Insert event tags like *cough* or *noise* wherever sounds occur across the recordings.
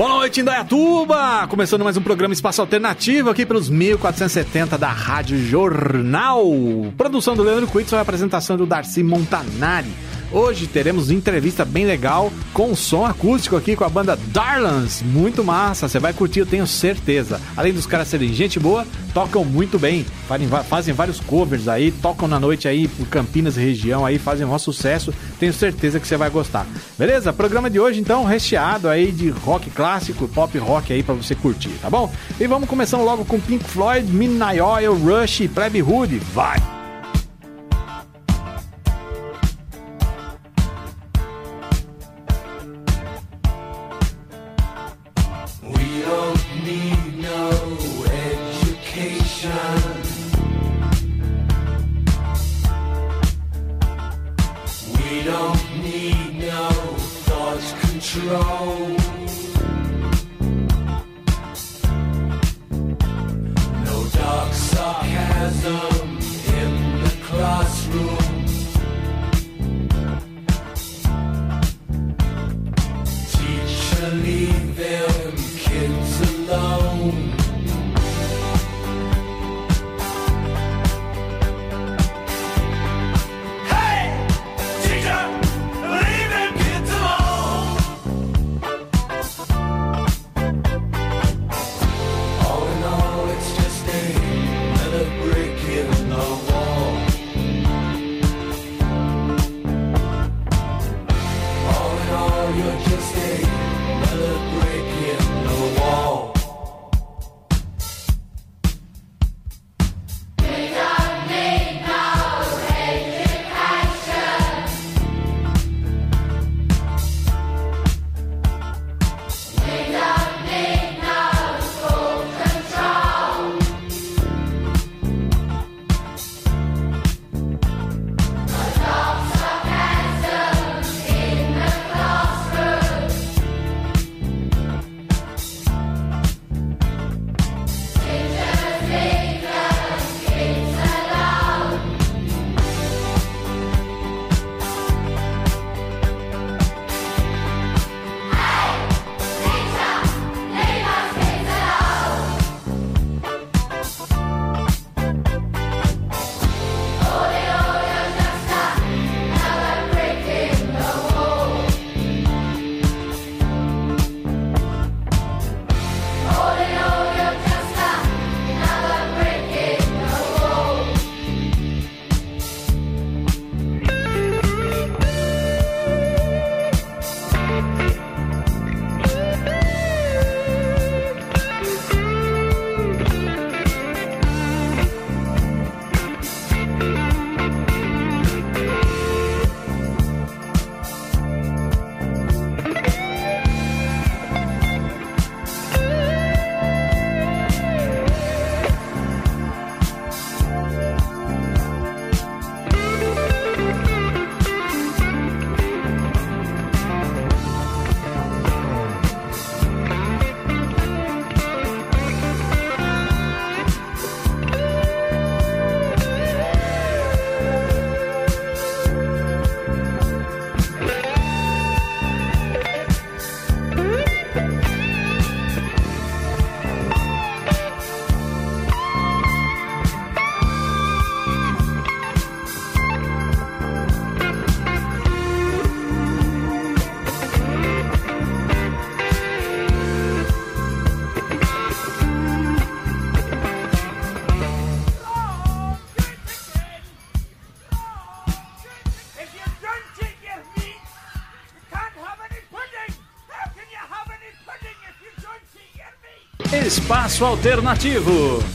Boa noite, Indaiatuba! Começando mais um programa Espaço Alternativo aqui pelos 1470 da Rádio Jornal. Produção do Leandro Quitson e apresentação do Darcy Montanari. Hoje teremos entrevista bem legal com som acústico aqui com a banda Darlans. Muito massa, você vai curtir, eu tenho certeza. Além dos caras serem gente boa, tocam muito bem, fazem vários covers aí, tocam na noite aí por Campinas e região aí, fazem um sucesso. Tenho certeza que você vai gostar. Beleza? Programa de hoje então recheado aí de rock clássico, pop rock aí para você curtir, tá bom? E vamos começando logo com Pink Floyd, Midnight Oil, Rush e Plebe Hood. Vai! Alternativo.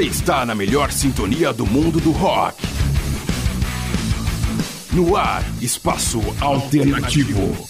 Você está na melhor sintonia do mundo do rock. No ar, Espaço Alternativo.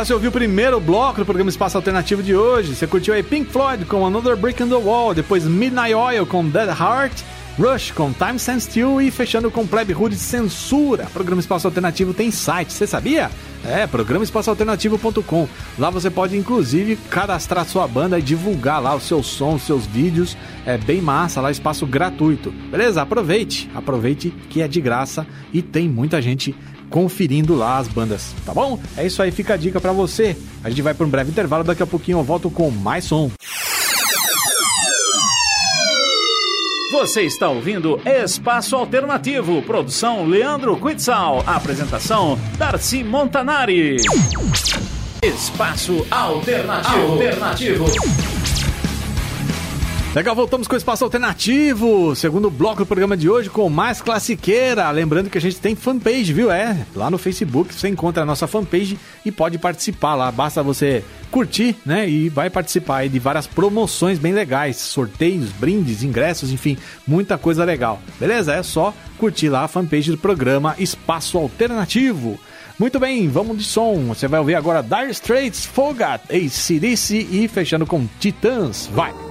Legal, você ouviu o primeiro bloco do programa Espaço Alternativo de hoje. Você curtiu aí Pink Floyd com Another Brick in the Wall, depois Midnight Oil com Dead Heart, Rush com Time Stand Still e fechando com Plebe Hood Censura. O programa Espaço Alternativo tem site, você sabia? É, programaespaçoalternativo.com. Lá você pode inclusive cadastrar sua banda e divulgar lá os seus sons, seus vídeos. É bem massa, lá espaço gratuito. Beleza? Aproveite, aproveite que é de graça e tem muita gente conferindo lá as bandas, tá bom? É isso aí, fica a dica para você. A gente vai para um breve intervalo, daqui a pouquinho eu volto com mais som. Você está ouvindo Espaço Alternativo, produção Leandro Quitzal, apresentação Darcy Montanari. Espaço Alternativo. Alternativo. Legal, voltamos com o Espaço Alternativo, segundo bloco do programa de hoje com mais classiqueira. Lembrando que a gente tem fanpage, viu? É, lá no Facebook você encontra a nossa fanpage e pode participar lá. Basta você curtir, né? E vai participar de várias promoções bem legais, sorteios, brindes, ingressos, enfim, muita coisa legal. Beleza? É só curtir lá a fanpage do programa Espaço Alternativo. Muito bem, vamos de som. Você vai ouvir agora Dire Straits, Fogat, ACDC e fechando com Titãs. Vai!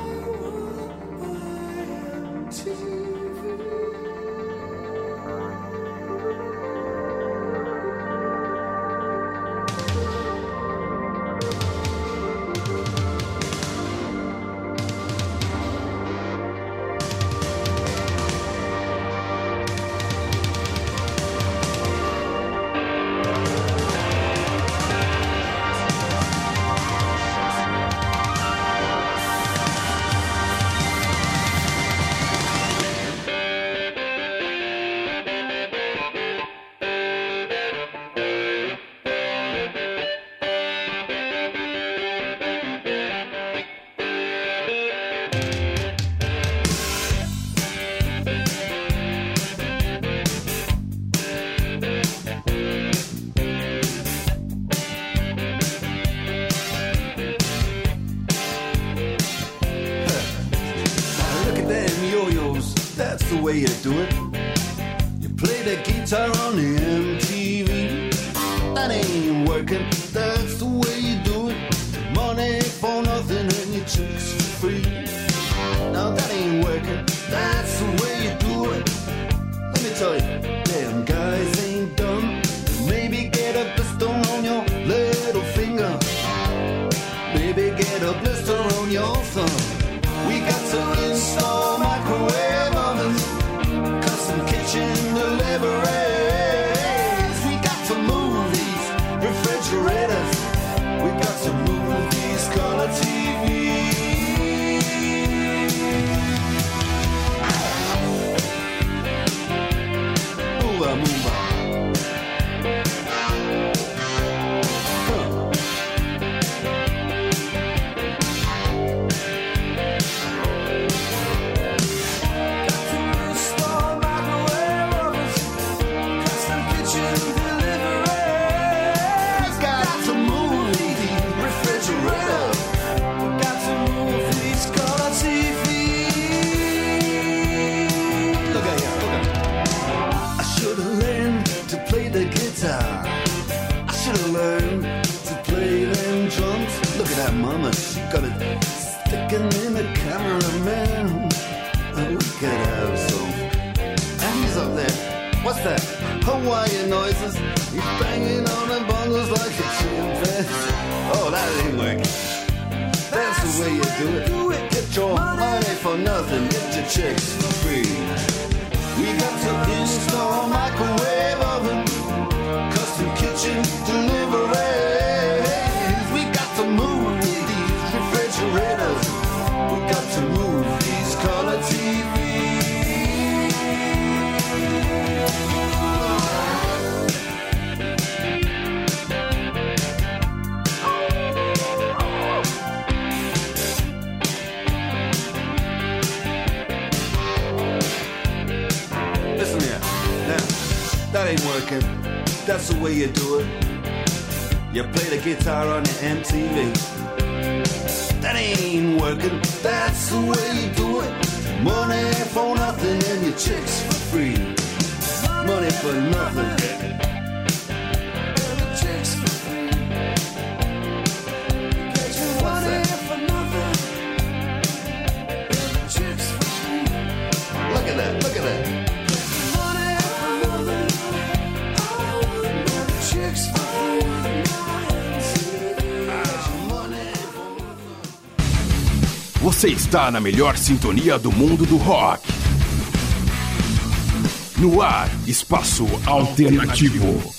Você está na melhor sintonia do mundo do rock. No ar, espaço alternativo. alternativo.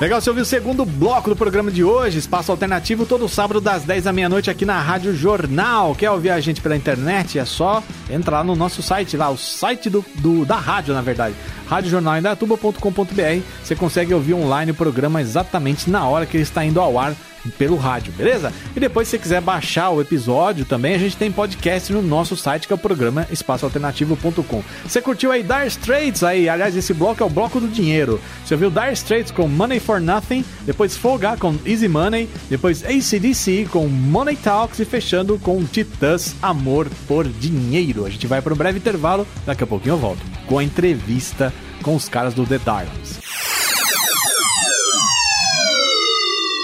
Legal, você ouviu o segundo bloco do programa de hoje, Espaço Alternativo, todo sábado das 10 da meia-noite aqui na Rádio Jornal. Quer ouvir a gente pela internet? É só entrar no nosso site lá, o site do, do- da rádio, na verdade, radiojornalindatuba.com.br. Você consegue ouvir online o programa exatamente na hora que ele está indo ao ar pelo rádio, beleza? E depois, se você quiser baixar o episódio também, a gente tem podcast no nosso site, que é o programa espaçoalternativo.com. Você curtiu aí Dire Straits aí? Aliás, esse bloco é o bloco do dinheiro. Você ouviu Dire Straits com Money for Nothing, depois Folga com Easy Money, depois ACDC com Money Talks e fechando com Titãs Amor por Dinheiro. A gente vai para um breve intervalo, daqui a pouquinho eu volto com a entrevista com os caras do The Darlings.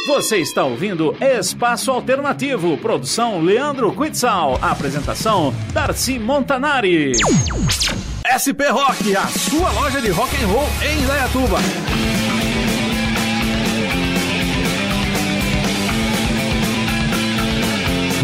Você está ouvindo Espaço Alternativo, produção Leandro Quitzal, apresentação Darcy Montanari. SP Rock, a sua loja de rock and roll em Indaiatuba.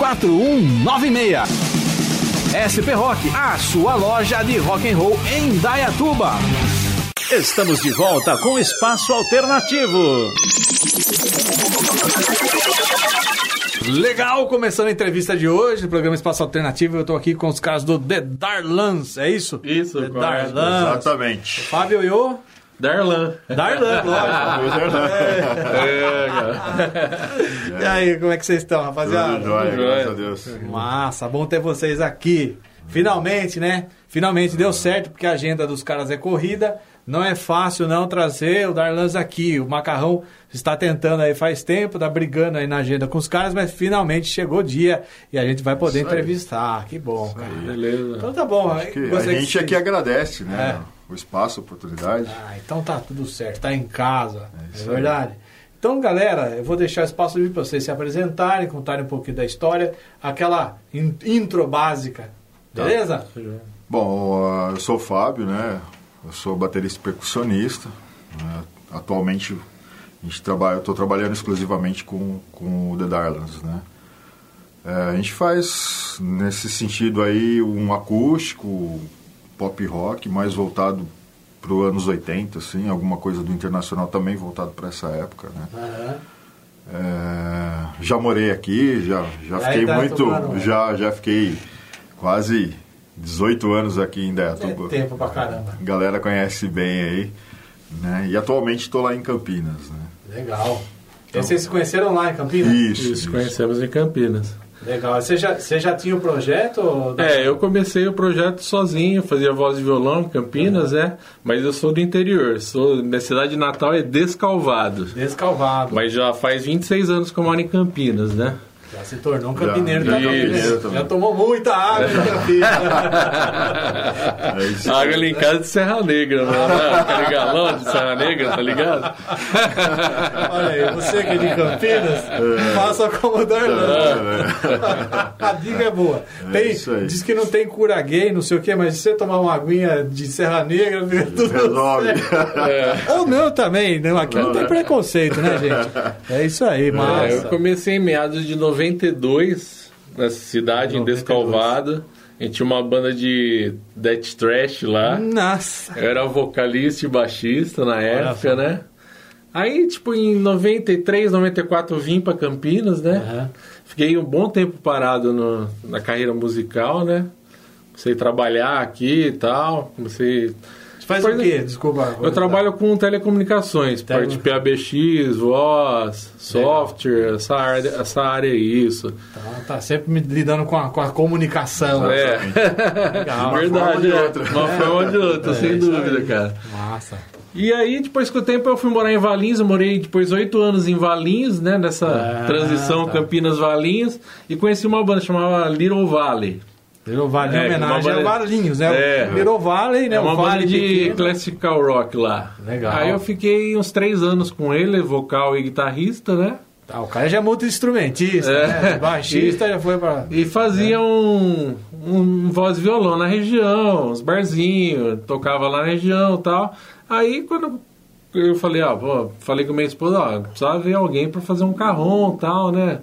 4196. SP Rock, a sua loja de rock and roll em Dayatuba. Estamos de volta com Espaço Alternativo. Legal, começando a entrevista de hoje, do programa Espaço Alternativo. Eu tô aqui com os caras do The Darlans, é isso? Isso, The correto, Darlans. Exatamente. Fábio e o Darlan. Darlan, *laughs* lógico. É, cara. E aí, como é que vocês estão, rapaziada? Tudo jóia, graças a Deus. Massa, bom ter vocês aqui. Finalmente, né? Finalmente deu certo, porque a agenda dos caras é corrida, não é fácil não trazer o Darlans aqui. O Macarrão está tentando aí faz tempo, tá brigando aí na agenda com os caras, mas finalmente chegou o dia e a gente vai poder Isso aí. entrevistar. Que bom, cara. Beleza. Então tá bom. Que a gente que- aqui agradece, né? É. O espaço, a oportunidade. Ah, então tá tudo certo, tá em casa, é, aí. verdade. Então, galera, eu vou deixar espaço livre para vocês se apresentarem, contarem um pouquinho da história, aquela in- intro básica, Tá. beleza? Bom, ah, eu sou o Fábio, né? Eu sou baterista e percussionista. né? Atualmente a gente trabalha, eu estou trabalhando exclusivamente com, com o The Darlings, né? É, a gente faz nesse sentido aí um acústico, pop rock, mais voltado para os anos 80, assim, alguma coisa do internacional também voltado para essa época, né? Aham. É, já morei aqui, já, já fiquei tá muito. Já, já fiquei quase 18 anos aqui em É Indaiatuba. tempo pra caramba. A galera conhece bem aí. Né? E atualmente estou lá em Campinas. Né? Legal. E vocês se conheceram lá em Campinas? Isso, Isso, conhecemos em Campinas. Legal. Você já, você já tinha o projeto? ou- É, eu comecei o projeto sozinho, fazia voz de violão em Campinas, é. Mas eu sou do interior, sou, minha cidade natal é Descalvado. Descalvado. Mas já faz 26 anos que eu moro em Campinas, né? Já se tornou um campineiro já da é Campinas. campineiro também. Já tomou muita água em Campinas. É isso água ali em casa de Serra Negra, né? Aquele galão de Serra Negra, tá ligado? Olha aí, você que é de Campinas, faça como o Darlan. *laughs* A dica é boa. Tem, isso aí. diz que não tem cura gay, não sei o quê, mas se você tomar uma aguinha de Serra Negra, tudo Resolve. certo. Ou não também, não, aqui não, Não, tem né? preconceito, né, gente? *laughs* É isso aí, massa. É, eu comecei em meados de 92, nessa cidade, em 92. Descalvado. A gente tinha uma banda de death trash lá. Nossa. Eu era vocalista e baixista na época, né? Aí, tipo, em 93, 94 eu vim pra Campinas, né? Aham. Fiquei um bom tempo parado no- na carreira musical, né? Comecei a trabalhar aqui e tal. Comecei. Faz o quê? Desculpa. Eu trabalho com telecomunicações, Tele- parte de PABX, voz, software, essa área, essa área é isso. Tá, tá sempre me lidando com a, com a comunicação. É, *laughs* Legal. verdade, forma ou de é. outra. Uma forma de outra, *laughs* É, sem dúvida, aí. cara. Massa. E aí, depois com o tempo, eu fui morar em Valinhos. Eu morei depois oito anos em Valinhos, né? Nessa Ah, transição tá. Campinas-Valinhos. E conheci uma banda chamada Little Valley. Little Valley, É, em homenagem a Valinhos, né? É. Little Valley, né? É uma vale de pequeno. classical rock lá. Legal. Aí eu fiquei uns três anos com ele, vocal e guitarrista, né? Tá, o cara já é multi-instrumentista, É. né? Baixista já foi pra... E fazia um, um voz e violão na região, uns barzinhos, tocava lá na região e tal. Aí quando eu falei, ó, pô, falei com minha esposa, ó, precisava ver alguém pra fazer um carrom e tal, né?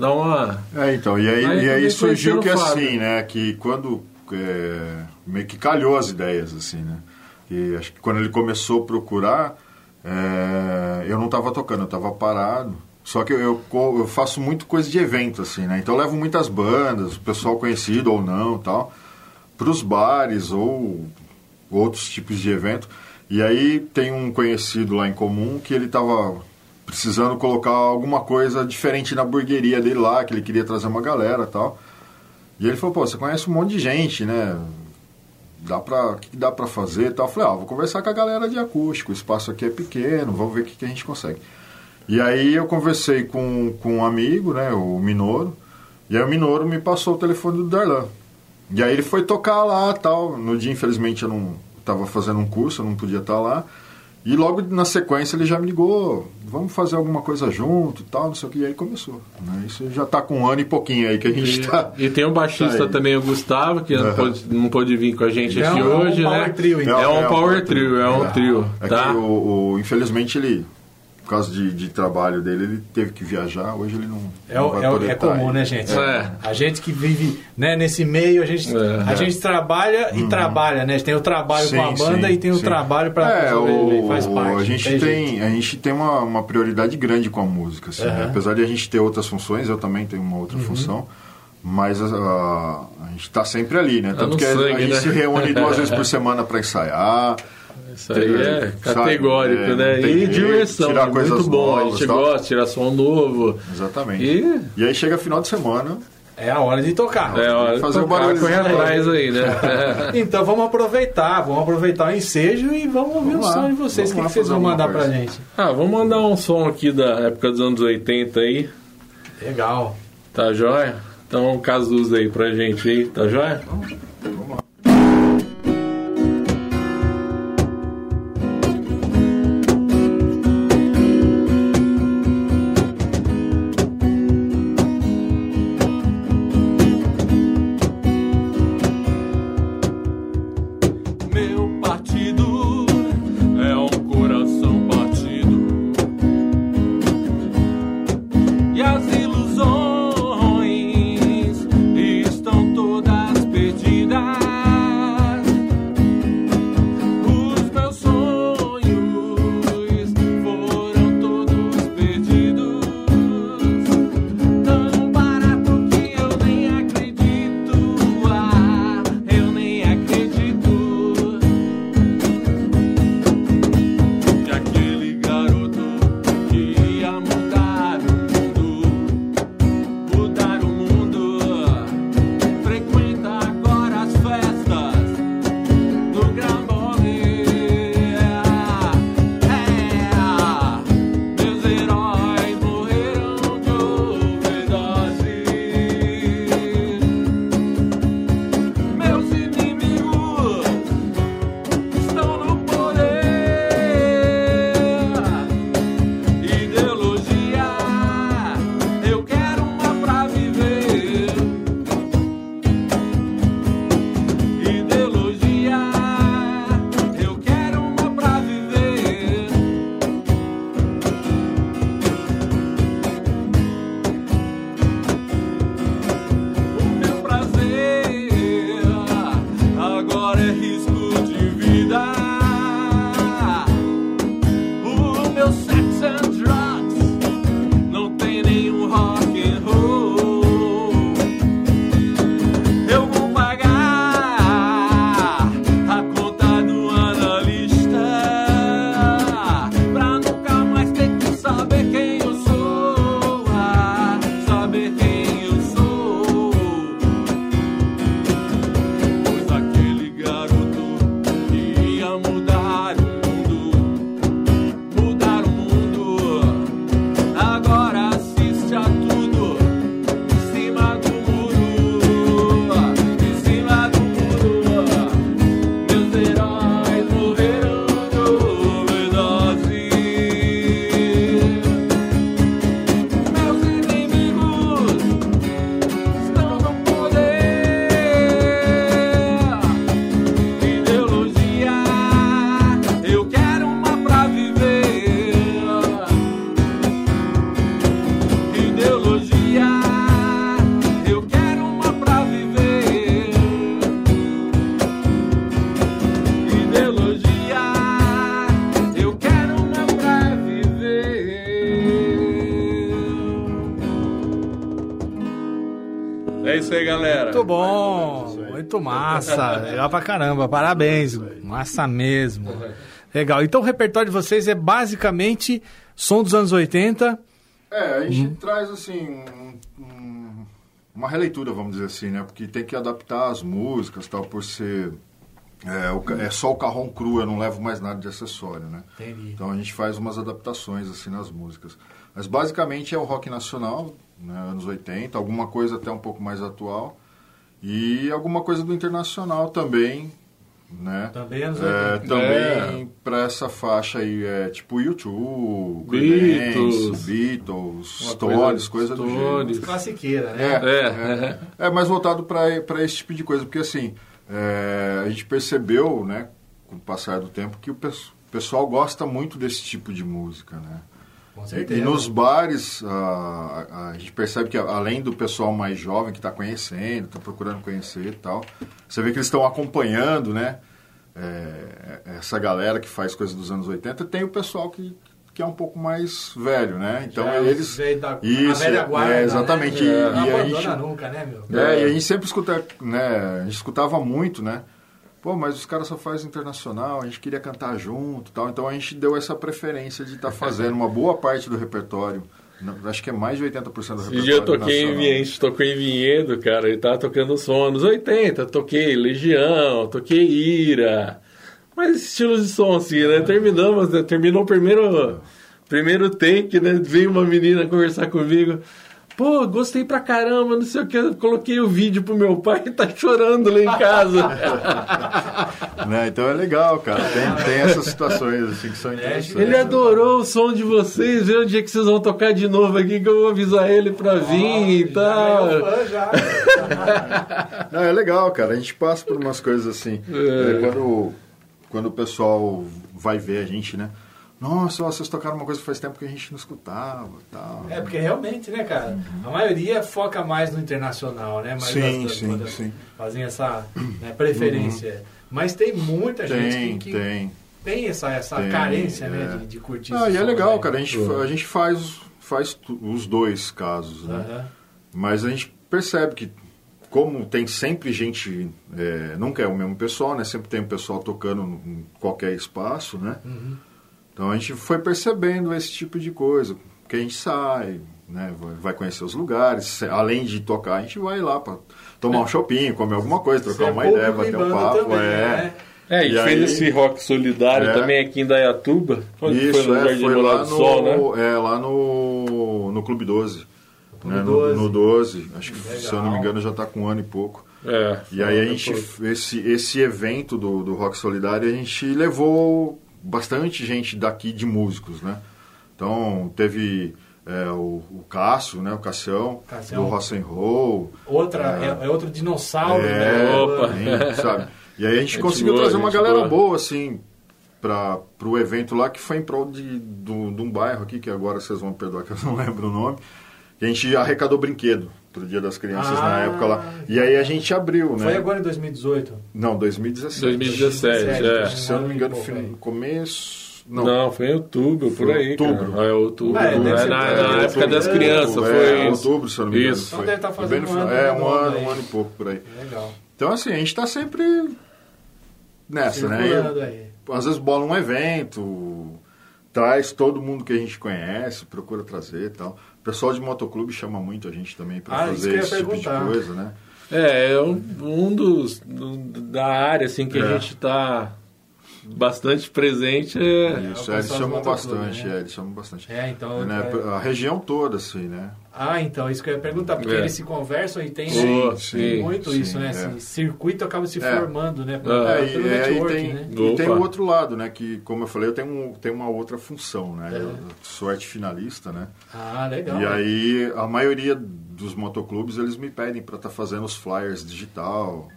Dar uma. É, então, e aí, Aí e aí surgiu que assim, né, que quando é, meio que calhou as ideias, assim, né, e acho que quando ele começou a procurar, é, eu não estava tocando, eu estava parado, só que eu, eu faço muito coisa de evento, assim, né, então eu levo muitas bandas, pessoal conhecido ou não, tal, para os bares ou outros tipos de evento, e aí tem um conhecido lá em comum que ele estava precisando colocar alguma coisa diferente na burgueria dele lá, que ele queria trazer uma galera tal. E ele falou, pô, você conhece um monte de gente, né? Dá pra, o que dá pra fazer tal? Eu falei, ah, vou conversar com a galera de acústico, o espaço aqui é pequeno, vamos ver o que, que a gente consegue. E aí eu conversei com, com um amigo, né, o Minoro, e aí o Minoro me passou o telefone do Darlan. E aí ele foi tocar lá tal. No dia, infelizmente, eu não estava fazendo um curso, eu não podia estar lá. E logo na sequência ele já me ligou, vamos fazer alguma coisa junto e tal, não sei o que. E aí começou. Né? Isso já está com um ano e pouquinho aí que a gente está. E tem o baixista Tá também, o Gustavo, que não, Aham. pôde, não pôde vir com a gente É aqui um- hoje, um power né? trio, então. É um power trio, é um trio, É tá? que o, o- infelizmente ele, por causa de, de trabalho dele, ele teve que viajar. Hoje ele não. É, não o- vai é, o- poder é tá comum, aí. né, gente? É. A gente que vive né, nesse meio, a gente, É. a gente trabalha e trabalha, né? Tem o trabalho Sim, com a banda sim, e tem o sim. trabalho para é, o, faz parte. a gente tem, jeito. a gente tem uma, uma prioridade grande com a música, assim, né? Aham. apesar de a gente ter outras funções, eu também tenho uma outra função, mas a, a- a gente está sempre ali, né? Tanto no que a- a, sangue, gente né? se reúne duas vezes por *laughs* semana para ensaiar. Isso aí é Sabe, categórico, é, não né? E diversão, tirar é coisas muito bom. a novas, gente tal. gosta de tirar som novo. Exatamente. E E aí chega final de semana, É a hora de tocar. É hora de Fazer o tocar, barulho correr atrás aí, né? *laughs* Então vamos aproveitar, vamos aproveitar o ensejo e vamos ouvir Vamos o lá, som de vocês. O vamos que, lá que vocês vão mandar pra coisa. gente? ah, vamos mandar um som aqui da época dos anos 80 aí. Legal. Tá jóia? Então, um Cazuza aí pra gente aí, tá jóia? Meu pra caramba, parabéns, massa mesmo. Legal, então o repertório de vocês é basicamente som dos anos 80, É, a gente traz assim um- um- uma releitura, vamos dizer assim, né? Porque tem que adaptar as músicas, tal, por ser é, o é só o carrão cru, eu não levo mais nada de acessório, né? Entendi. Então a gente faz umas adaptações assim nas músicas. Mas basicamente é o rock nacional, né, anos 80, alguma coisa até um pouco mais atual e alguma coisa do internacional também, né? Também anos É, 80. também pra essa faixa aí, é tipo YouTube, Beatles. Beatles, Uma Stones, coisa- coisa do Stones. gênero. classiqueira, né? É, É, é, é mais voltado para esse tipo de coisa, porque assim, é, a gente percebeu, né, com o passar do tempo, que o pes- pessoal gosta muito desse tipo de música, né? Com E, certeza. e nos bares, a, a- gente percebe que além do pessoal mais jovem que está conhecendo, está procurando conhecer e tal, você vê que eles estão acompanhando, né? é, essa galera que faz coisas dos anos 80, tem o pessoal que, que é um pouco mais velho, né? Então Já eles. veio da- Isso, é, guarda, é, exatamente. Né? E- Não e a gente- nunca, né, meu? é, e a gente sempre escuta, né? A gente escutava muito, né? Pô, mas os caras só fazem internacional, a gente queria cantar junto e tal. Então a gente deu essa preferência de estar *laughs* fazendo uma boa parte do repertório Não, acho que é mais de 80% do repertório Esse dia eu toquei em nacional. A gente tocou em Vinhedo, cara, ele tava tocando som anos 80, toquei Legião, toquei Ira, mas estilos de som assim, né? Terminamos, né? terminou o primeiro, primeiro take, né? Veio uma menina conversar comigo. Pô, gostei pra caramba, não sei o que. Eu coloquei o vídeo pro meu pai e tá chorando lá em casa. *laughs* Né? Então é legal, cara. Tem, tem essas situações assim que são interessantes. Ele adorou o som de vocês, vê o dia que vocês vão tocar de novo aqui, que eu vou avisar ele pra vir e tal. *laughs* Não, é legal, cara. A gente passa por umas coisas assim. É. É, Quando, quando o pessoal vai ver a gente, né? Nossa, vocês tocaram uma coisa que faz tempo que a gente não escutava tal. É, porque realmente, né, cara? A maioria foca mais no internacional, né? Mais Sim, sim, sim. Fazem essa né, preferência. Mas tem muita gente Tem, que, que tem. tem essa, essa Tem, carência, né, é. de, de curtir Ah, e é legal, né? cara. A gente, a gente faz, faz os dois casos, né? Aham. Mas a gente percebe que, como tem sempre gente, é, nunca é o mesmo pessoal, né? Sempre tem um pessoal tocando em qualquer espaço, né? Uhum. Então a gente foi percebendo esse tipo de coisa. Que a gente sai, né? vai- conhecer os lugares. se- Além de tocar, a gente vai lá para tomar um shopping, comer alguma coisa, trocar é uma ideia, bater um papo. também, é. né? É, e, E fez aí- esse rock solidário É. também aqui em Dayatuba. Onde Isso, foi no é, Jardim foi lá do Sol, né? no, é, lá no, no Clube 12. Clube né? 12. No, no 12. Acho que, se Legal. eu não me engano, já está com um ano e pouco. É, E aí a foi gente, depois. esse, esse evento do, do Rock Solidário, a gente levou bastante gente daqui de músicos, né? Então, teve é, o, o Cássio, né? O Cassião, Cassião. do Rock and Roll. Outra, é, é outro dinossauro, É, né? Opa. tem, sabe? E aí a gente Gente *laughs* conseguiu boa, trazer uma galera boa. boa, assim, para o evento lá, que foi em prol de, do- de um bairro aqui, que agora vocês vão perdoar que eu não *laughs* lembro o nome. A gente arrecadou brinquedo pro Dia das Crianças Ah, na época lá. E aí a gente abriu, né? Foi agora em 2018. Não, 2017. 2017, é. Se eu não me engano, aí. começo. Não. Não, foi em outubro, por Foi aí. outubro. Cara. É outubro. É, É, na, por na outubro. época das É, crianças, é, foi isso. outubro, se eu não me engano. Isso. Foi. Então deve estar Foi fazendo no um ano, É, né, um ano, um ano e pouco por aí. Legal. Então, assim, a gente tá sempre nessa, né? Circulando aí. Às vezes bola um evento, traz todo mundo que a gente conhece, procura trazer e tal. O pessoal de motoclube chama muito a gente também para Ah, isso que fazer esse tipo de perguntar. coisa, né? É, é um, um dos do- da área assim que É. a gente tá bastante presente é, Isso, o é, eles chamam bastante, né? é, eles chamam bastante. É, então. Né, é- A região toda, assim, né? Ah, então, isso que eu ia perguntar, porque É. eles se conversam e tem Sim, tem sim, muito sim, isso, né? é. Esse circuito acaba se É. formando, né? Ah, É, pelo e, é, e network, tem, né? e tem o outro lado, né? Que, como eu falei, eu tenho, um, tenho uma outra função, né? É. Eu sou arte finalista, né? Ah, legal. E aí, a maioria dos motoclubes, eles me pedem para estar fazendo os flyers digital,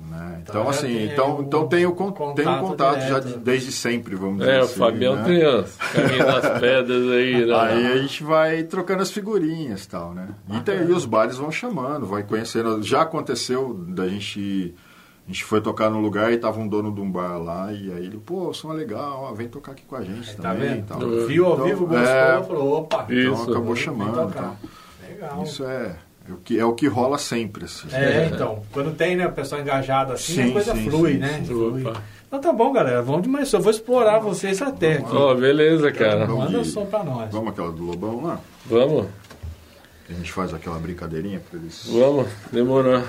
né? Então Então, assim, tem então, um então tenho, con- tenho contato contato já de- desde sempre, vamos dizer é, o assim. Fabião né? tem as caminho das *laughs* pedras aí, né? Aí a gente vai trocando as figurinhas e tal, né? E, tem- e os bares vão chamando, vai conhecendo. Já aconteceu da gente. A gente foi tocar num lugar e tava um dono de um bar lá, e aí ele, pô, o som é legal, ó, vem tocar aqui com a gente Tá também. e vendo? tal. Viu ao Então, vivo, gostou, é, falou, opa. Isso. Então acabou chamando. Então. Legal. Isso é, é, o que, é o que rola sempre, assim. É, então, quando tem, né, o pessoal engajado assim, Sim, a coisa sim, flui, sim, né? sim. Flui. Opa. Então tá bom, galera, vamos demais. Eu vou explorar vocês até aqui. Ó, beleza, cara. Vamos Manda o som pra nós. Vamos aquela do Lobão lá? Vamos, A gente faz aquela brincadeirinha pra eles. vamos, demorou.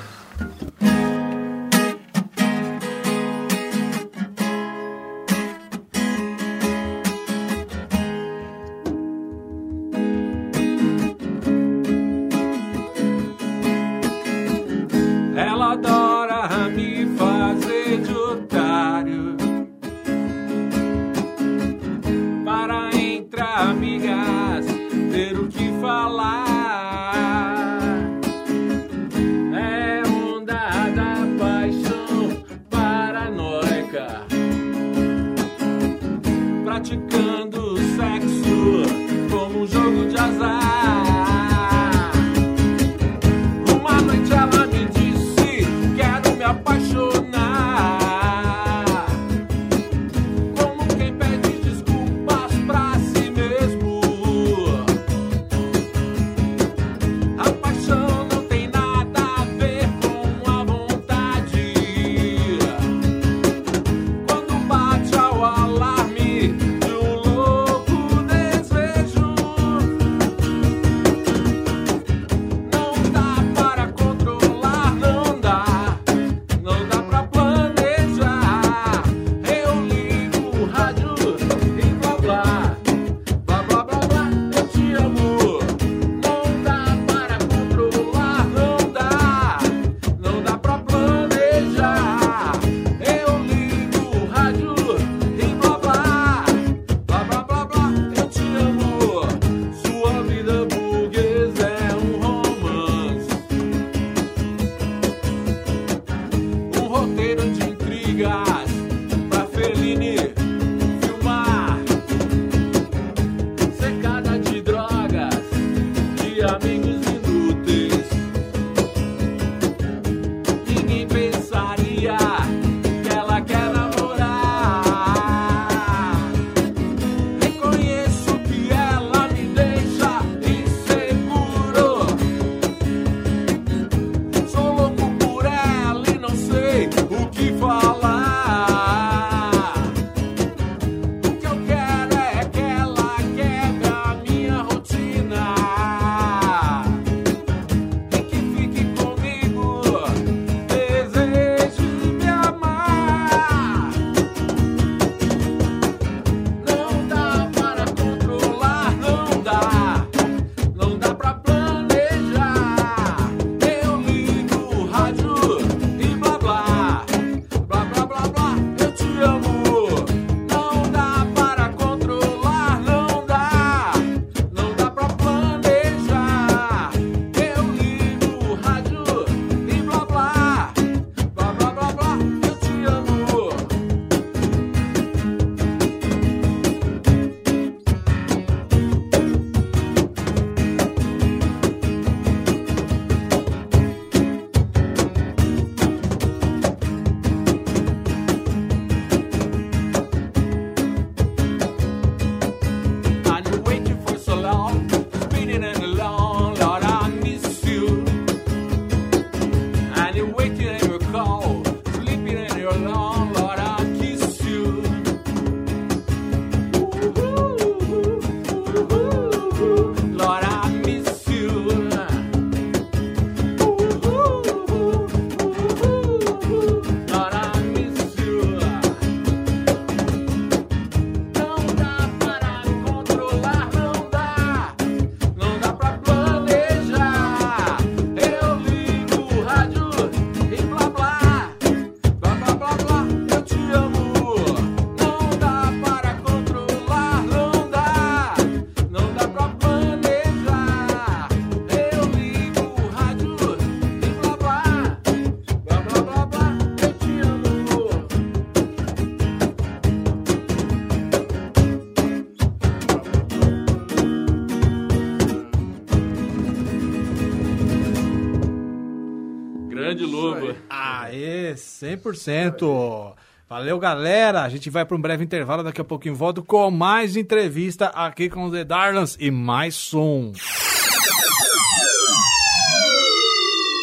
100%. Valeu, galera. A gente vai para um breve intervalo. Daqui a pouquinho volto com mais entrevista aqui com os The Darlans e mais som.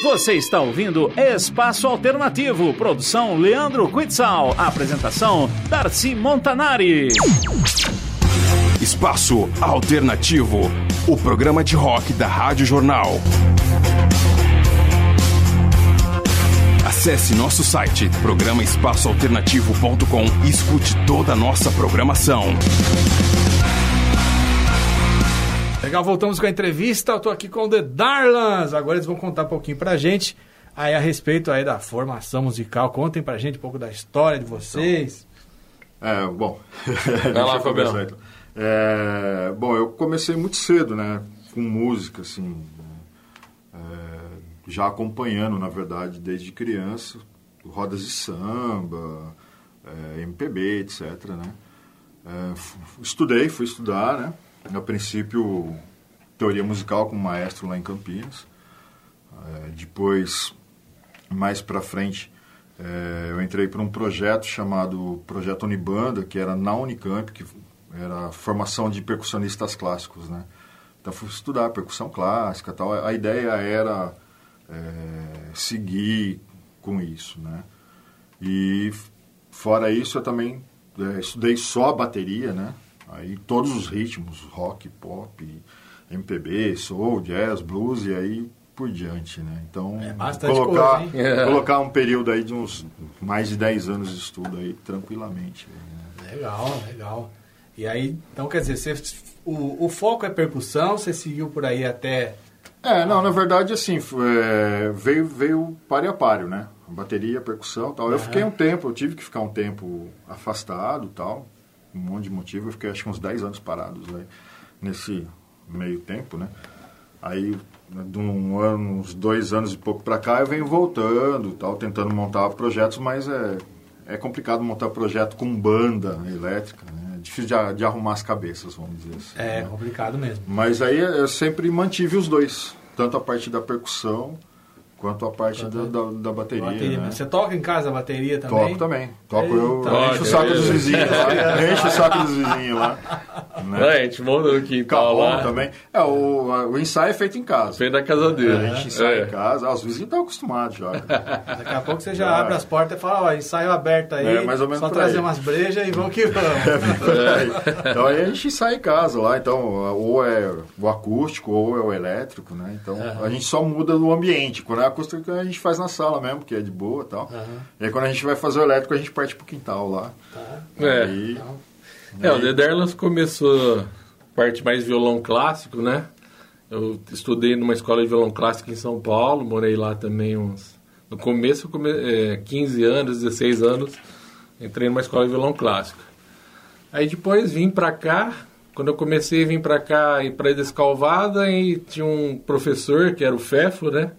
Você está ouvindo Espaço Alternativo, produção Leandro Quitzal, apresentação Darcy Montanari. Espaço Alternativo, o programa de rock da Rádio Jornal. Acesse nosso site programaespaçoalternativo.com e escute toda a nossa programação. Legal, voltamos com a entrevista. Eu tô aqui com o The Darlans. Agora eles vão contar um pouquinho pra gente aí a respeito aí da formação musical. Contem pra gente um pouco da história de vocês. É, bom. *laughs* Vai lá, começar, então. É, bom, eu comecei muito cedo, né? Com música, assim. Já acompanhando, na verdade, desde criança, rodas de samba, é, MPB, etc, né? É, estudei, fui estudar, né? A princípio, teoria musical com maestro lá em Campinas. É, depois, mais para frente, eu entrei para um projeto chamado Projeto Unibanda, que era na Unicamp, que era formação de percussionistas clássicos, né? Então fui estudar percussão clássica, tal. A ideia era é, seguir com isso, né? E fora isso, eu também é, estudei só a bateria, né? Aí todos os ritmos, rock, pop, MPB, soul, jazz, blues e aí por diante, né? Então, É colocar, coisa, hein? colocar um período aí de uns mais de 10 anos de estudo aí tranquilamente. né? Legal, legal. E aí, então quer dizer, você, o, o foco é percussão, você seguiu por aí até. É, não, na verdade, assim, é, veio, veio páreo a páreo, né? Bateria, percussão e tal. Eu fiquei um tempo, eu tive que ficar um tempo afastado e tal, um monte de motivo. Eu fiquei acho que uns 10 anos parados aí, nesse meio tempo, né? Aí, de um ano, uns dois anos e pouco pra cá, eu venho voltando e tal, tentando montar projetos, mas é, é complicado montar projeto com banda elétrica, né? Difícil de, de arrumar as cabeças, vamos dizer assim. É né? complicado mesmo. Mas aí eu sempre mantive os dois, tanto a parte da percussão quanto a parte da, da, da bateria. Bateria, né? Você toca em casa a bateria também? Toco também. Toco eu, Eita. eu encho o saco Toca, dos é. vizinhos lá. *laughs* Encho o saco dos vizinhos lá. Não, Né? a gente monta no quintal Cabum lá. também. É, o, o ensaio é feito em casa. Feio da casa dele. A gente ensaia É. em casa. Ah, os vizinhos estão acostumados já. Daqui a pouco você *laughs* já abre as portas e fala, ó, ensaio aberto aí. É, mais ou menos Só trazer aí. umas brejas e vamos que *laughs* vamos. É. Então aí a gente sai em casa lá, então ou é o acústico ou é o elétrico, né? Então a gente só muda o ambiente. Quando é acústico a gente faz na sala mesmo, que é de boa e tal. E aí quando a gente vai fazer o elétrico a gente parte pro quintal lá. É. Aí, É, o The Darlans começou parte mais violão clássico, né? Eu estudei numa escola de violão clássico em São Paulo, morei lá também uns... No começo, come... é, 15 anos, 16 anos, entrei numa escola de violão clássico. Aí depois vim pra cá, quando eu comecei a vir pra cá e pra Descalvada, e tinha um professor, que era o Fefo, né?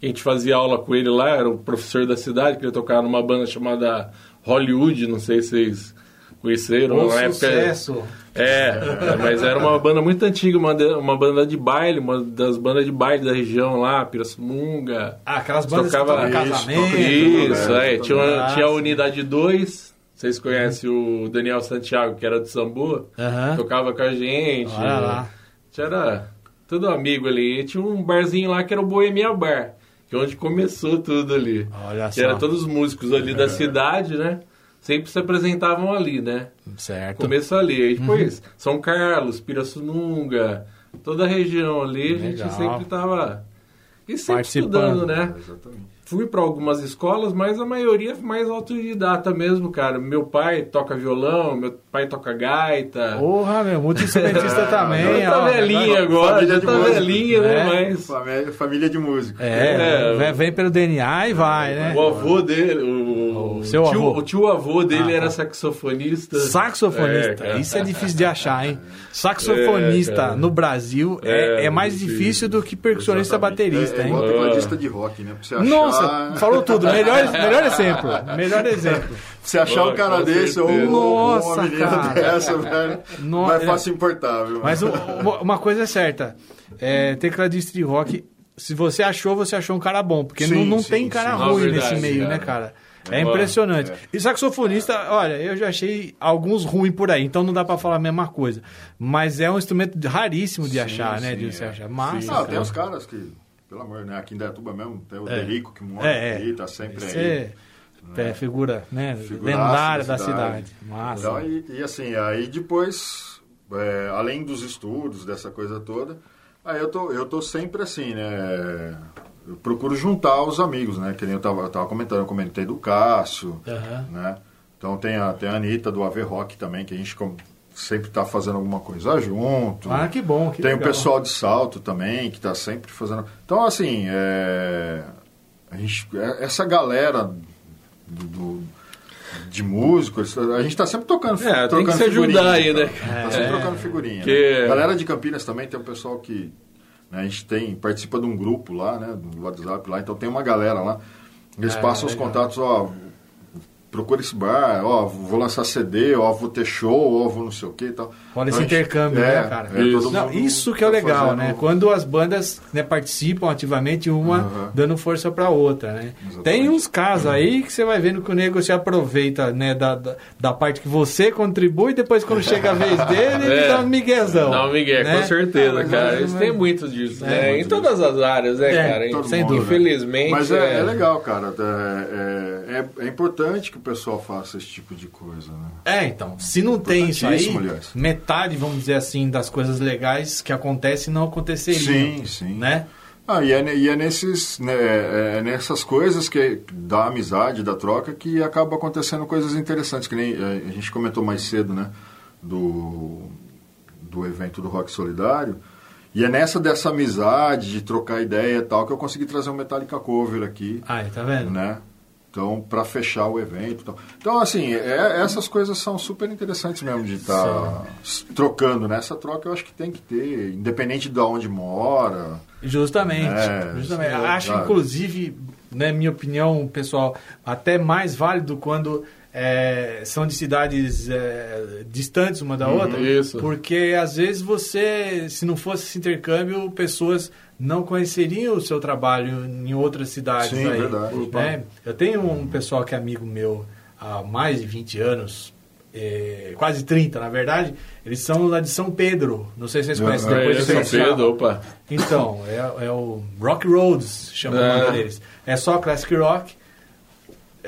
Que a gente fazia aula com ele lá, era o professor da cidade, que ele tocava numa banda chamada Hollywood, não sei se vocês conheceram. Um na época- sucesso. é, mas era uma banda muito antiga, uma, de- uma banda de baile, uma das bandas de baile da região lá, Pirassununga. Ah, aquelas bandas Tocava- que Isso, casamento. Isso, né? é. Tinha, uma- tinha a unidade 2, vocês conhecem o Daniel Santiago, que era de Samboa, Aham. tocava com a gente. Olha lá. Tinha era tudo amigo ali. E tinha um barzinho lá que era o Boemia Bar, que é onde começou tudo ali. Olha Que só. era todos os músicos ali da cidade, né? Sempre se apresentavam ali, né? Certo. Começo ali. Aí depois, Uhum. São Carlos, Pirassununga, toda a região ali, a gente Legal. sempre tava. E sempre estudando, né? Exatamente. Fui para algumas escolas, mas a maioria mais autodidata mesmo, cara. Meu pai toca violão, meu pai toca gaita. Porra, meu, multi-instrumentista *laughs* também. Já tá velhinha agora, família já de tá músico, velhinha, né? né? Mas Família, família de música. É, É, vem- vem pelo DNA e vai, né? o avô dele, o, O seu tio, avô. o tio avô dele Ah, era tá. saxofonista. Saxofonista, É, cara. isso é difícil de achar, hein? *laughs* Saxofonista É, no Brasil é, É, é mais difícil. do que percussionista Exatamente. baterista, é, é hein? igual tecladista de rock, né? Pra você achar, Nossa, falou tudo. Melhor, melhor exemplo. Melhor exemplo. *laughs* Pra você achar um Oh, cara desse ou certeza. ou Nossa, uma menina cara. dessa, velho, No- não é é. fácil importar, viu? Mas o- *laughs* uma- coisa é certa: é, tecladista de rock se você achou, você achou um cara bom. Porque Sim, não, não sim, tem cara sim. Ruim verdade, nesse meio, cara. né, cara? É, É, impressionante. é. E saxofonista, olha, eu já achei alguns ruins por aí, então não dá pra falar a mesma coisa. Mas é um instrumento raríssimo de achar, né? sim, De você é. achar. Massa. Ah, cara. tem uns caras que, pelo amor, né? Aqui em Dayatuba mesmo, tem o É. Derico que mora É, é. aí, tá sempre aí. Você é figura, né? Figuraça lendária da cidade. Massa. Então, e, e assim, aí depois, é, além dos estudos, dessa coisa toda, aí eu tô, eu tô sempre assim, né? Eu procuro juntar os amigos, né? Que nem eu tava, eu tava comentando, eu comentei do Cássio, Aham. né? Então tem a, tem a Anitta do AV Rock também, que a gente com- sempre tá fazendo alguma coisa junto. Ah, que bom. Que Tem legal. o pessoal de salto também, que está sempre fazendo. Então, assim, é, a gente, é- essa galera do, do- de músicos, a gente está sempre tocando É, tem que se ajudar aí, né? Tá sempre É. trocando figurinha. Que- né? Galera de Campinas também tem um pessoal que. Né, a gente tem, participa de um grupo lá, né? Do WhatsApp lá, então tem uma galera lá. Eles Ah, passam os legal. contatos, ó. Procura esse bar, ó, vou lançar CD, ó, vou ter show, ó, vou não sei o que e tal. Esse Então, gente- intercâmbio, é, né, cara? é, todo Não, isso que é tá legal, fazendo- né? Quando as bandas né, participam ativamente, uma Aham. dando força pra outra, né? Exatamente. Tem uns casos aí que você vai vendo que o nego se aproveita, né, da, da, da parte que você contribui, depois quando chega a vez *laughs* dele, ele É. dá um miguezão. Não, Miguel, né? com certeza, cara. mas- Eles têm muito disso, É, né? muito em todas as áreas, né, É, cara? sem mundo, né? Infelizmente. Mas é, é legal, cara. É, é, é- é importante que o pessoal faça esse tipo de coisa, né? É, então, se não tem isso aí, aliás. metade, vamos dizer assim, das coisas legais que acontecem não aconteceriam. Sim, sim. Né? Ah, e é, e é nesses, né, é nessas coisas que da amizade, da troca, que acaba acontecendo coisas interessantes, que nem é, a gente comentou mais cedo, né, do, do evento do Rock Solidário. E é nessa dessa amizade, de trocar ideia e tal, que eu consegui trazer um Metallica Cover aqui, Aí, tá vendo? né? Então, para fechar o evento. e tal. Então, assim, é- essas coisas são super interessantes mesmo de estar trocando, né? Essa troca eu acho que tem que ter, independente de onde mora. Justamente. É, justamente. sim, Acho, claro. inclusive, na minha opinião, pessoal, até mais válido quando é, são de cidades é, distantes uma da outra. isso. Porque às vezes você, se não fosse esse intercâmbio, pessoas não conheceriam o seu trabalho em outras cidades. Sim, aí, verdade. né? Eu tenho um pessoal que é amigo meu há mais de 20 anos. é, quase 30, na verdade, eles são lá de São Pedro. Não sei se vocês conhecem. Aham. depois É, vocês São já- Pedro, opa. então, é, é o Rock Roads, chama É. o nome deles. É só classic rock.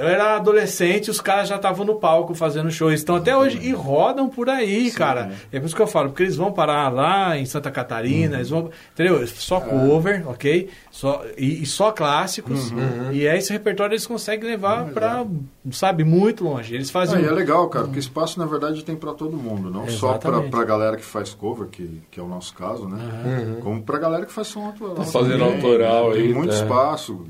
Eu era adolescente, os caras já estavam no palco fazendo show. Eles estão até hoje e rodam por aí, cara. É por isso que eu falo, porque eles vão parar lá em Santa Catarina, eles vão. Entendeu? Só cover, ok? Só, e, e só clássicos. E é esse repertório eles conseguem levar pra, sabe, muito longe. Eles fazem. Ah, e é legal, cara, porque espaço, na verdade, tem para todo mundo. Não só para Exatamente. pra galera que faz cover, que, que é o nosso caso, né? Como pra galera que faz som autoral. Tá fazendo autoral Tem aí, muito tá. espaço.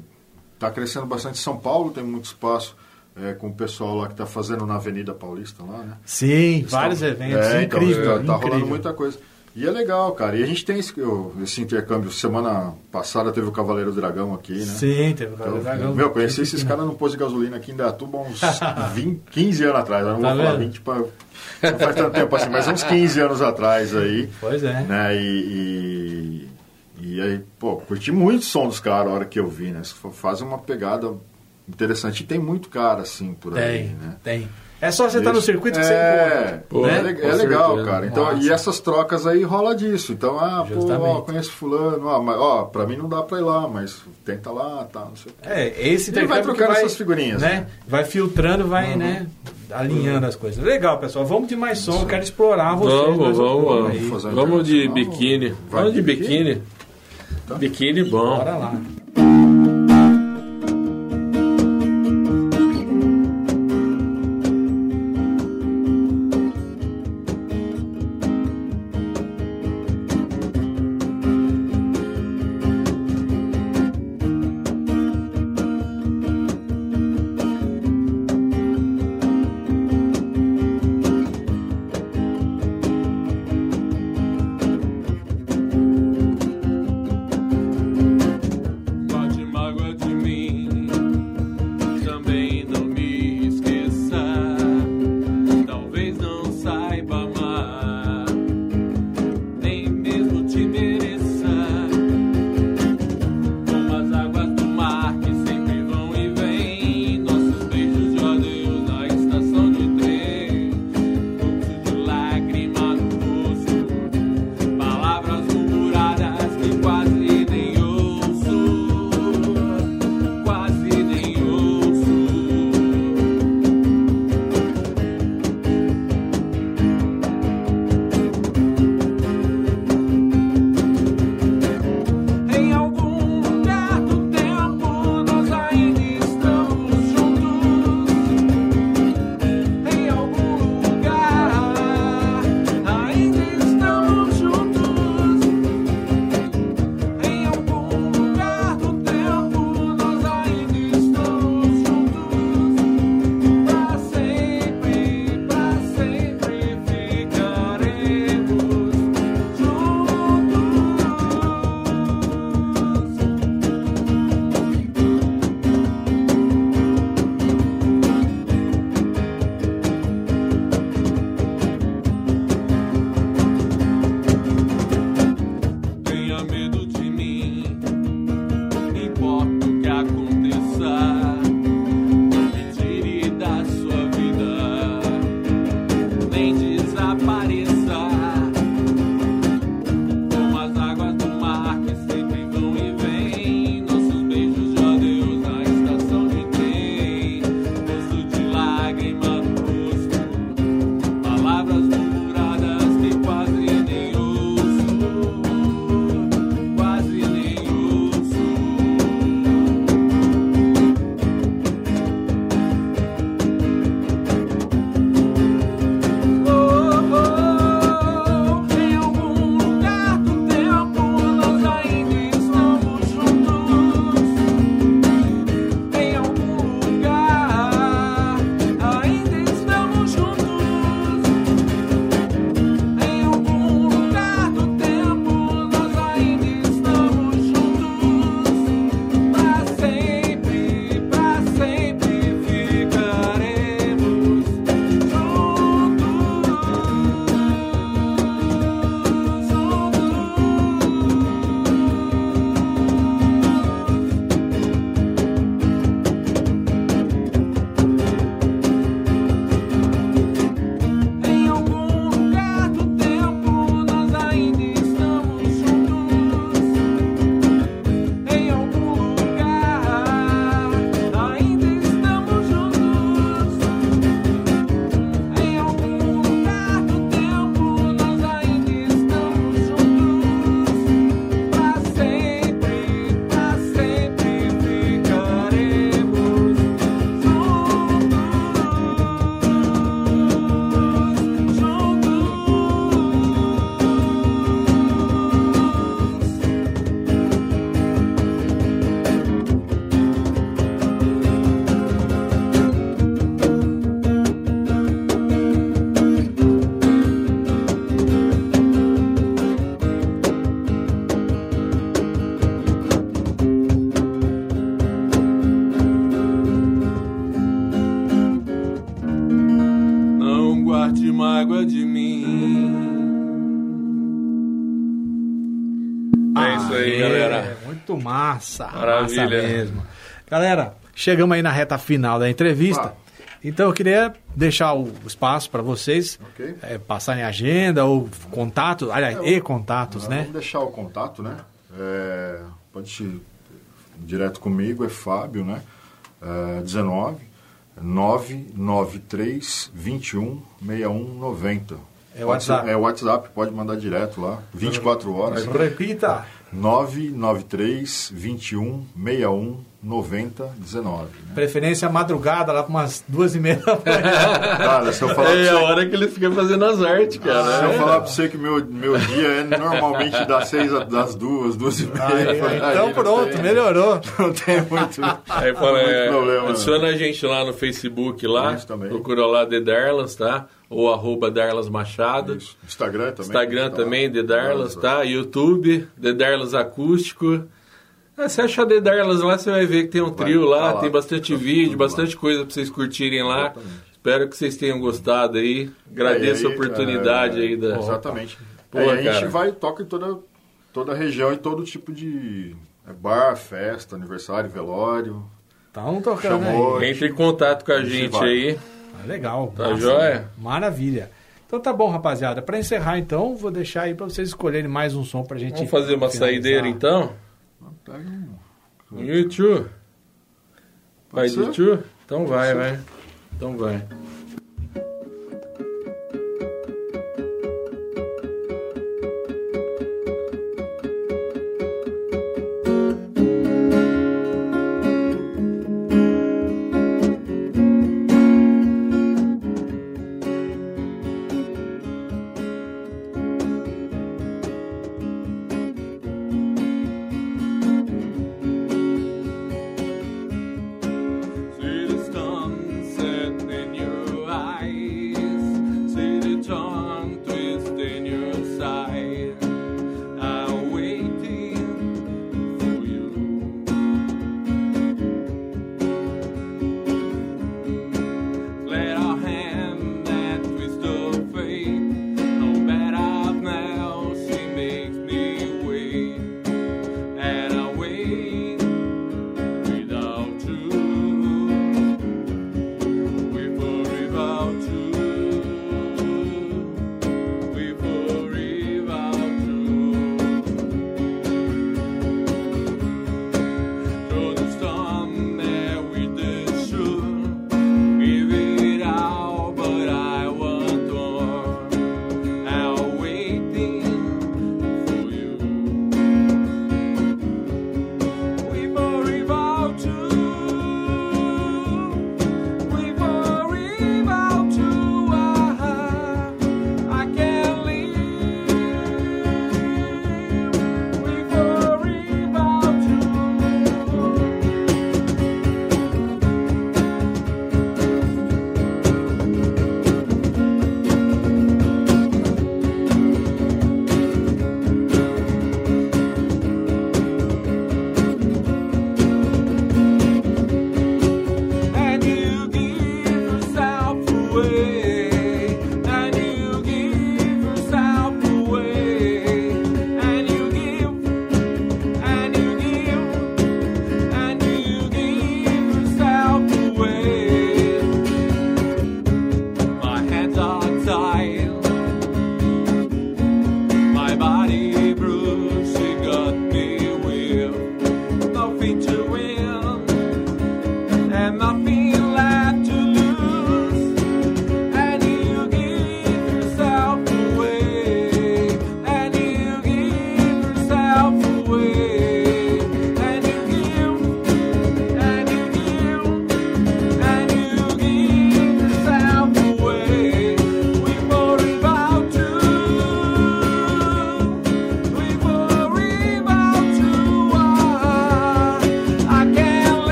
Tá crescendo bastante. São Paulo tem muito espaço. é, com o pessoal lá que tá fazendo na Avenida Paulista lá, né? Sim, vários Estão- eventos. É, então, incrível, tá, tá incrível. rolando muita coisa. E é legal, cara. E a gente tem esse, eu- esse intercâmbio. Semana passada teve o Cavaleiro Dragão aqui, né? Sim, teve Então, dragão. meu, conheci esses caras no posto de gasolina aqui em Datuba uns *laughs* 20, 15 anos atrás. Eu não Tá vou falar vendo? 20 pra, não faz tanto tempo assim, mas uns 15 anos atrás aí. Pois é. Né? E, e, e aí, pô, curti muito o som dos caras a hora que eu vi, né? Fazem uma pegada interessante. E tem muito cara assim por aí, Tem, né? tem. É só você estar no Isso. circuito que você é, encontra. Pô, é, né? Com é legal, certeza. cara. Então, e essas trocas aí rola disso. Então, ah, pô, Justamente. ó, conheço fulano, ó, mas, ó, pra mim não dá pra ir lá, mas tenta lá, tá, não sei o quê. É, esse E vai trocando essas figurinhas, Né? né? Vai filtrando, vai, né? Alinhando as coisas. Legal, pessoal. Vamos de mais som. Eu quero explorar vocês. Vamos, vamos, aí. vamos. Vamos de biquíni. Vamos de de biquíni. Biquíni bom. Bora lá. Massa. Maravilha. Massa mesmo. Galera, chegamos aí na reta final da entrevista. Ah. Então eu queria deixar o espaço para vocês Ok. eh, passarem agenda ou contato, aliás, e contatos, Ah, né? Vamos deixar o contato, né? É, pode ir direto comigo, é Fábio, né? É, 19 993 21 6190. É o WhatsApp. É o WhatsApp, pode mandar direto lá, 24 horas. Repita. 993 21 61 90 19. Né? Preferência madrugada, lá para umas duas e meia da manhã. *laughs* Cara, se eu falar É a você, hora que ele fica fazendo as artes, cara. se eu É. falar pra você que meu, meu dia é normalmente das seis a- das duas, duas e meia. Aí, aí então não pronto, tem- melhorou. *laughs* Não tem muito. *laughs* Aí fala, muito é, problema, né? adiciona a gente lá no Facebook lá, procura lá The Darlas, tá? Ou arroba Darlas Machado. Isso. Instagram também. Instagram tá também, lá. The Darlas, tá? YouTube, The Darlas Acústico. É, você achar The Darlas lá, você vai ver que tem um Vai, trio lá, tá lá. tem bastante Tá vídeo, bastante coisa pra vocês curtirem lá. Exatamente. Espero que vocês tenham gostado aí. Agradeço É, aí, a oportunidade é, aí da. Exatamente. Pô, É, a gente vai e toca em toda, toda a região, em todo tipo de é, bar, festa, aniversário, velório. Estão tocando Chamou. aí. Entre em contato com a A gente gente vai. aí. Ah, Legal. Tá joia? Maravilha. Então tá bom, rapaziada. Pra encerrar, então, vou deixar aí pra vocês escolherem mais um som pra gente. Vamos fazer uma finalizar. saideira então? Pega um- YouTube? Vai? YouTube? Então vai, vai. Então vai.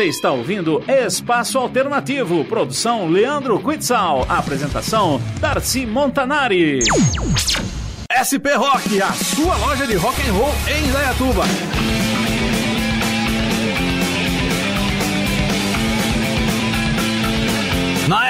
Você está ouvindo Espaço Alternativo, produção Leandro Quitzal, apresentação Darcy Montanari. SP Rock, a sua loja de rock and roll em Indaiatuba. Na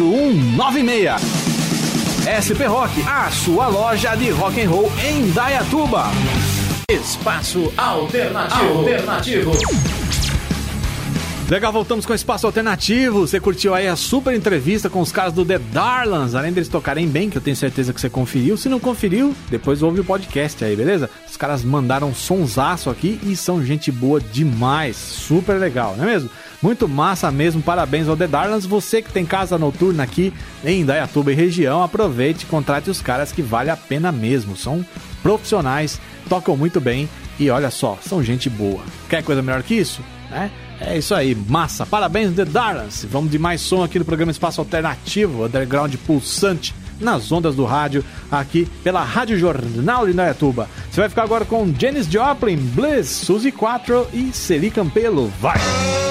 4196. SP Rock, a sua loja de rock and roll em Dayatuba. Espaço Alternativo. Alternativo. Legal, voltamos com o Espaço Alternativo. Você curtiu aí a super entrevista com os caras do The Darlans, além deles tocarem bem, que eu tenho certeza que você conferiu. Se não conferiu, depois ouve o podcast aí, beleza? Os caras mandaram sonsaço aqui e são gente boa demais. Super legal, não é mesmo? Muito massa mesmo, parabéns ao The Darlans. Você que tem casa noturna aqui em Indaiatuba e região, aproveite e contrate os caras que vale a pena mesmo. São profissionais, tocam muito bem e olha só, são gente boa. Quer coisa melhor que isso? Né? É isso aí, massa. Parabéns, The Darlans. Vamos de mais som aqui no programa Espaço Alternativo, Underground Pulsante, nas ondas do rádio, aqui pela Rádio Jornal de Indaiatuba. Você vai ficar agora com Janis Joplin, Bliss, Suzy 4 e Celi Campelo. Vai!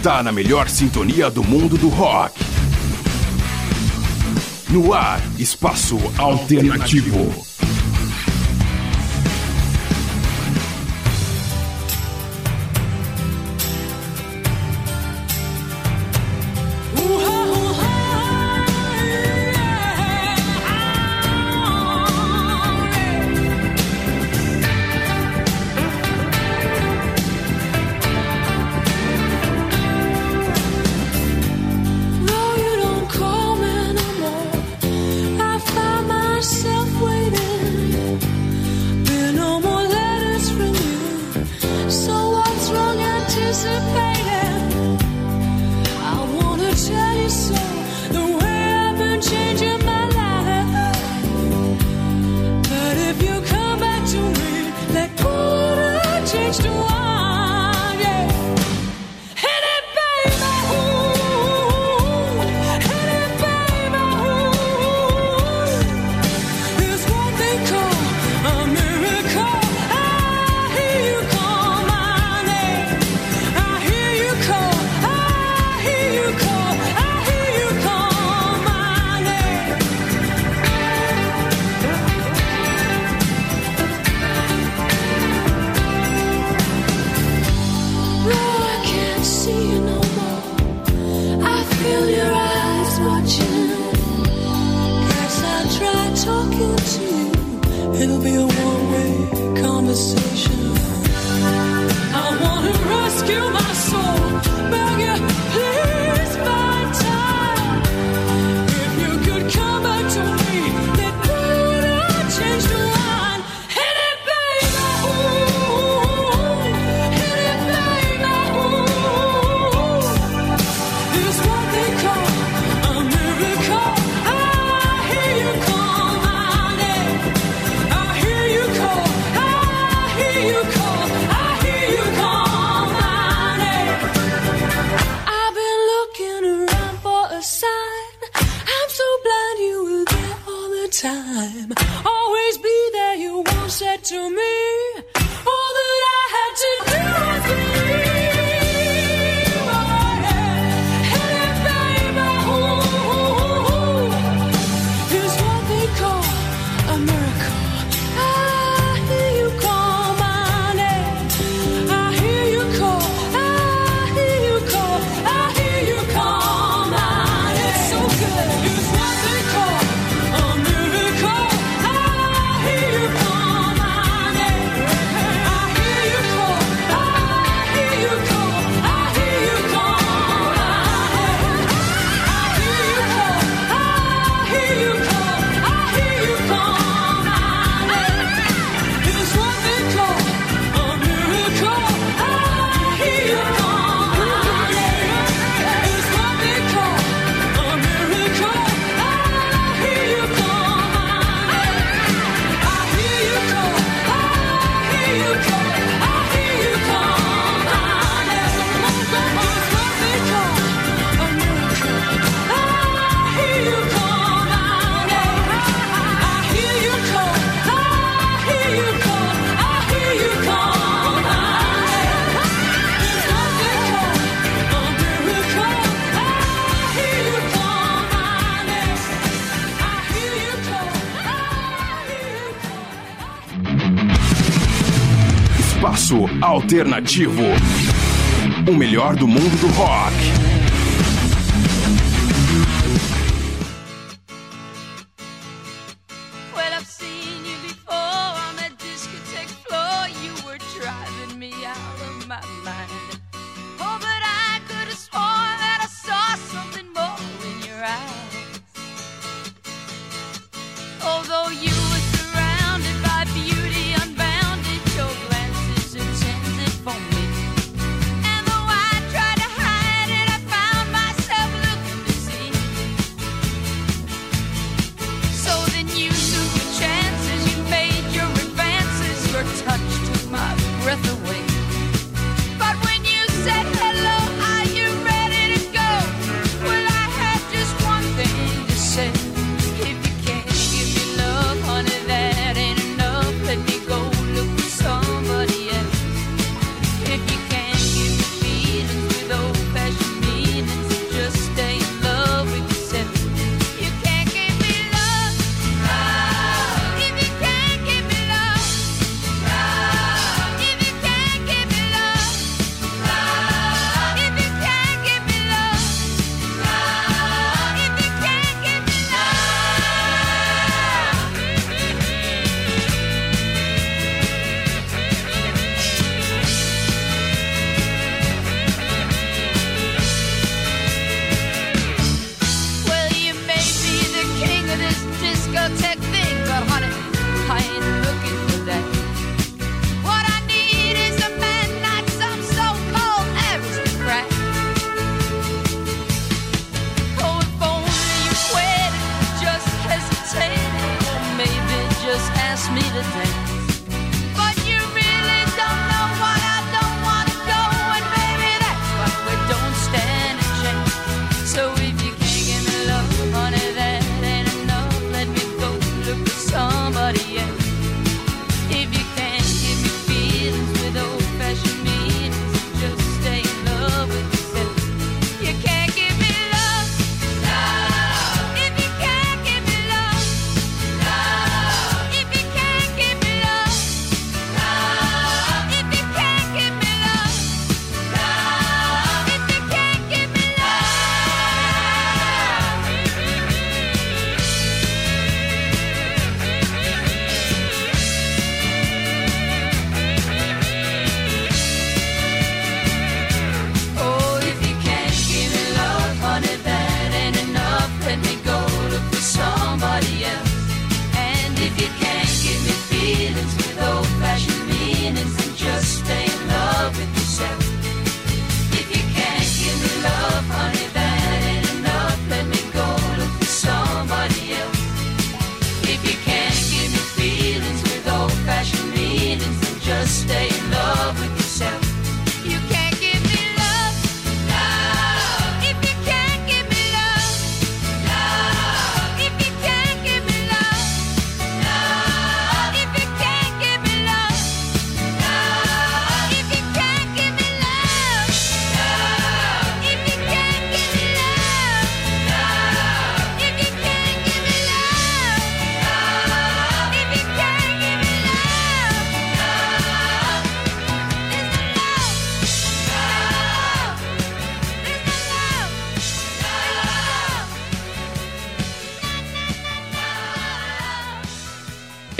está na melhor sintonia do mundo do rock. No ar, espaço alternativo. alternativo. alternativo. O melhor do mundo do rock.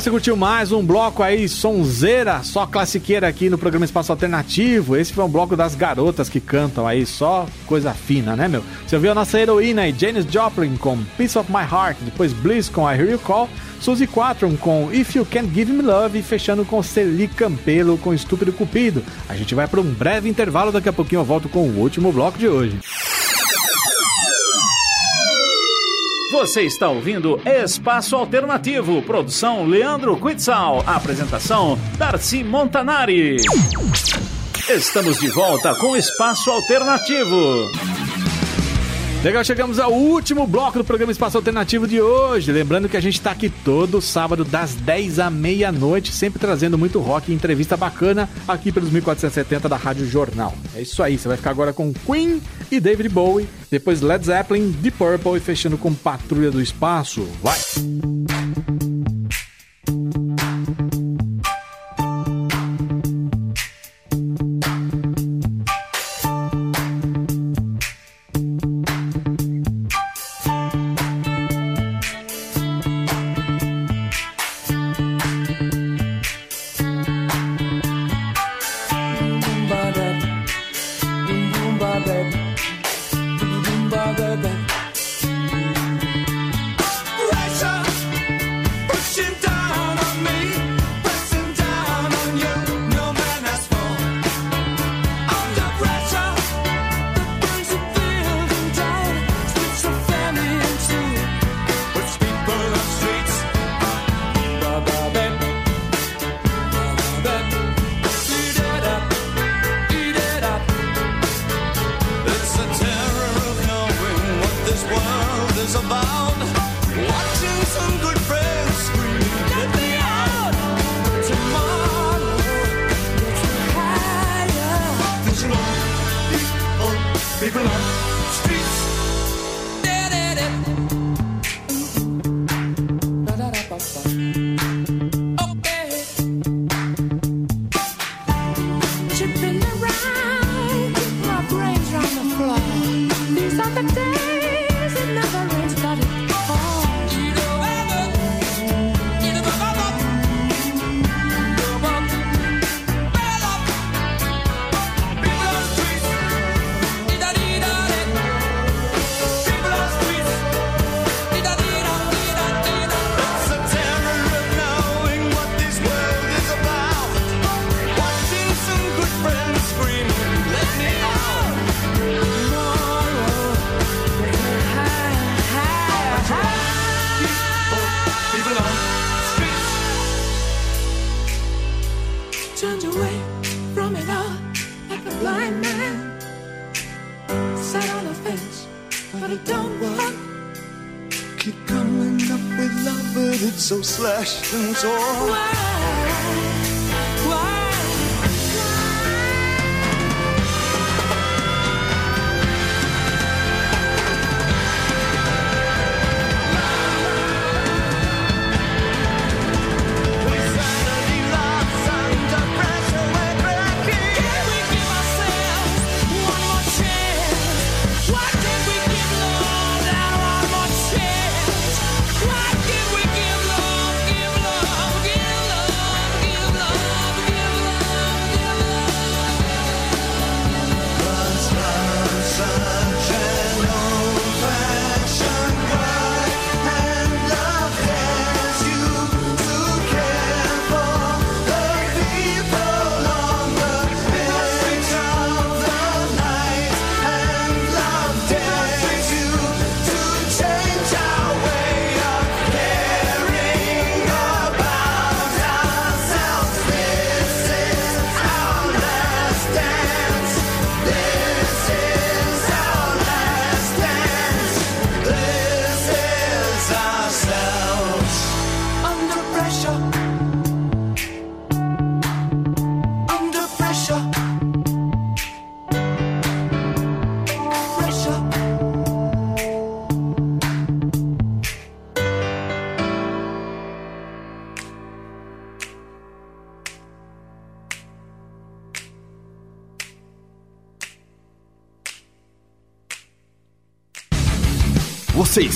Você curtiu mais um bloco aí, sonzeira, só classiqueira aqui no programa Espaço Alternativo. Esse foi um bloco das garotas que cantam aí, só coisa fina, né, meu? Você ouviu a nossa heroína aí, Janis Joplin com Piece of My Heart, depois Bliss com I Hear You Call, Suzy Quatron com If You Can't Give Me Love e fechando com Celi Campelo com Estúpido Cupido. A gente vai para um breve intervalo, daqui a pouquinho eu volto com o último bloco de hoje. Você está ouvindo Espaço Alternativo, produção Leandro Quitzal, apresentação Darcy Montanari. Estamos de volta com Espaço Alternativo. Legal, chegamos ao último bloco do programa Espaço Alternativo de hoje. Lembrando que a gente tá aqui todo sábado, das 10 à meia-noite, sempre trazendo muito rock e entrevista bacana aqui pelos 1470 da Rádio Jornal. É isso aí, você vai ficar agora com Queen e David Bowie, depois Led Zeppelin, Deep Purple e fechando com Patrulha do Espaço. Vai! Pressure what it don't work. Keep coming up with love, but it's so slashed and torn.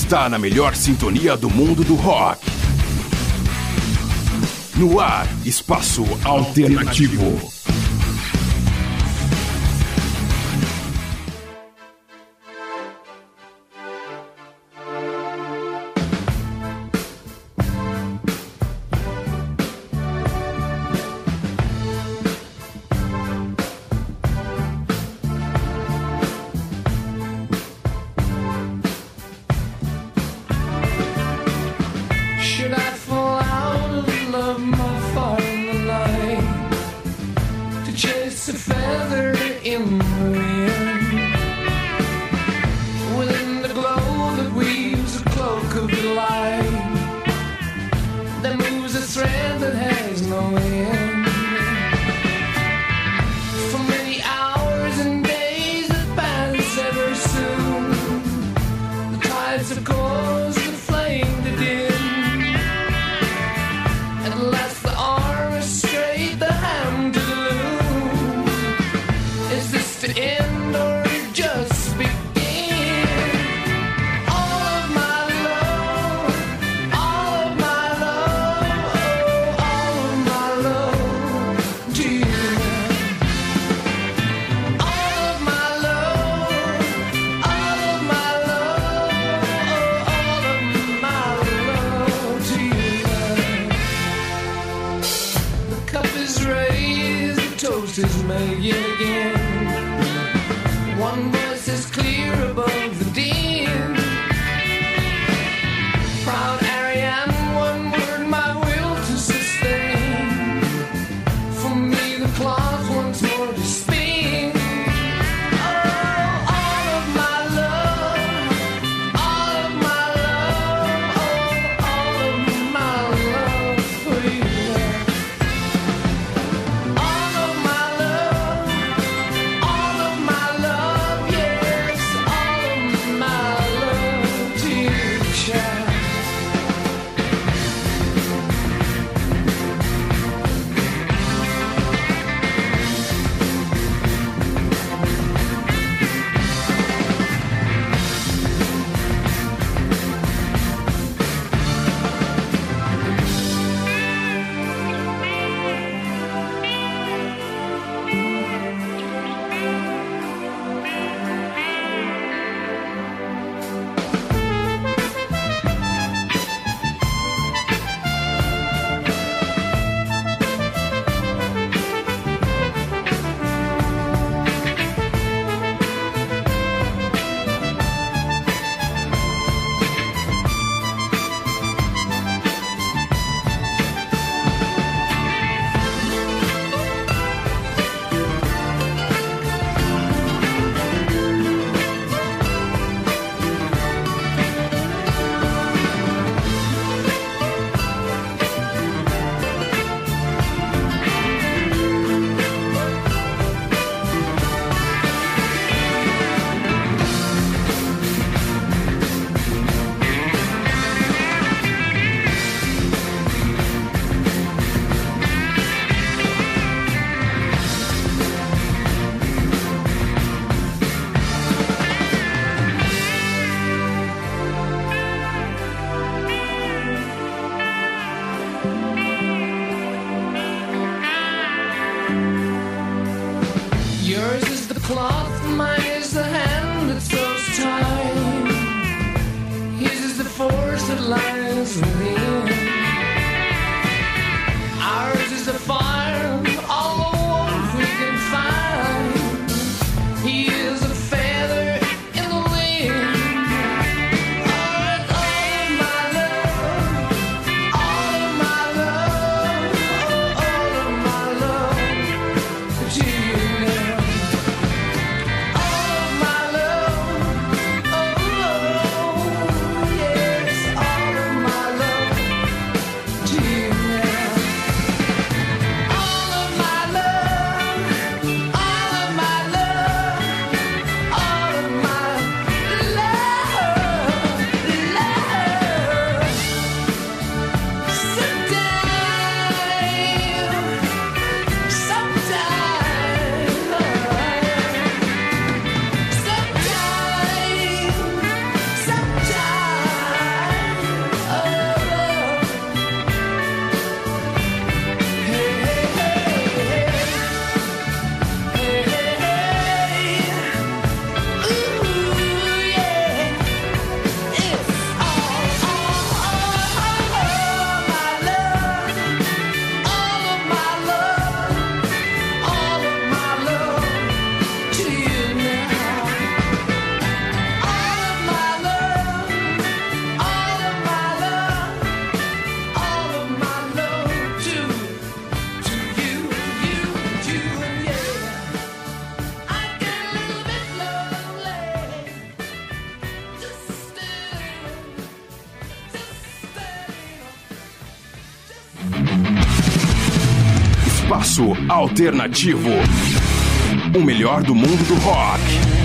está na melhor sintonia do mundo do rock. No ar, espaço alternativo. alternativo. again. One voice is clear above the din. Alternativo. O melhor do mundo do rock.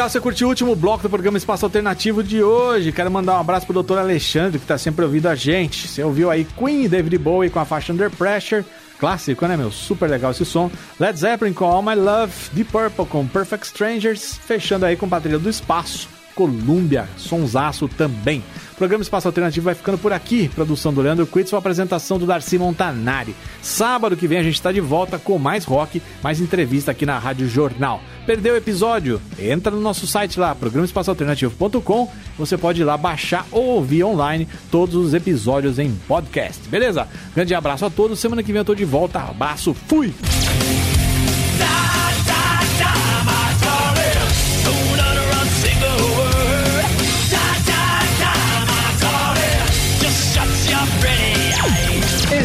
Legal, você curtiu o último bloco do programa Espaço Alternativo de hoje. Quero mandar um abraço pro doutor Alexandre, que tá sempre ouvindo a gente. Você ouviu aí Queen David Bowie com a faixa Under Pressure. Clássico, né, meu? Super legal esse som. Led Zeppelin com All My Love. Deep Purple com Perfect Strangers. Fechando aí com Patrulha do Espaço. Colômbia, sonsaço também. Programa Espaço Alternativo vai ficando por aqui. Produção do Leandro Quitz, apresentação do Darcy Montanari. Sábado que vem a gente está de volta com mais rock, mais entrevista aqui na Rádio Jornal. Perdeu o episódio? Entra no nosso site lá, programaespaçoalternativo.com. Você pode ir lá baixar ou ouvir online todos os episódios em podcast. Beleza? Grande abraço a todos. Semana que vem eu tô de volta. Abraço, fui!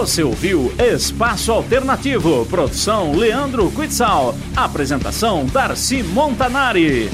Você ouviu Espaço Alternativo, produção Leandro Quitzal, apresentação Darcy Montanari.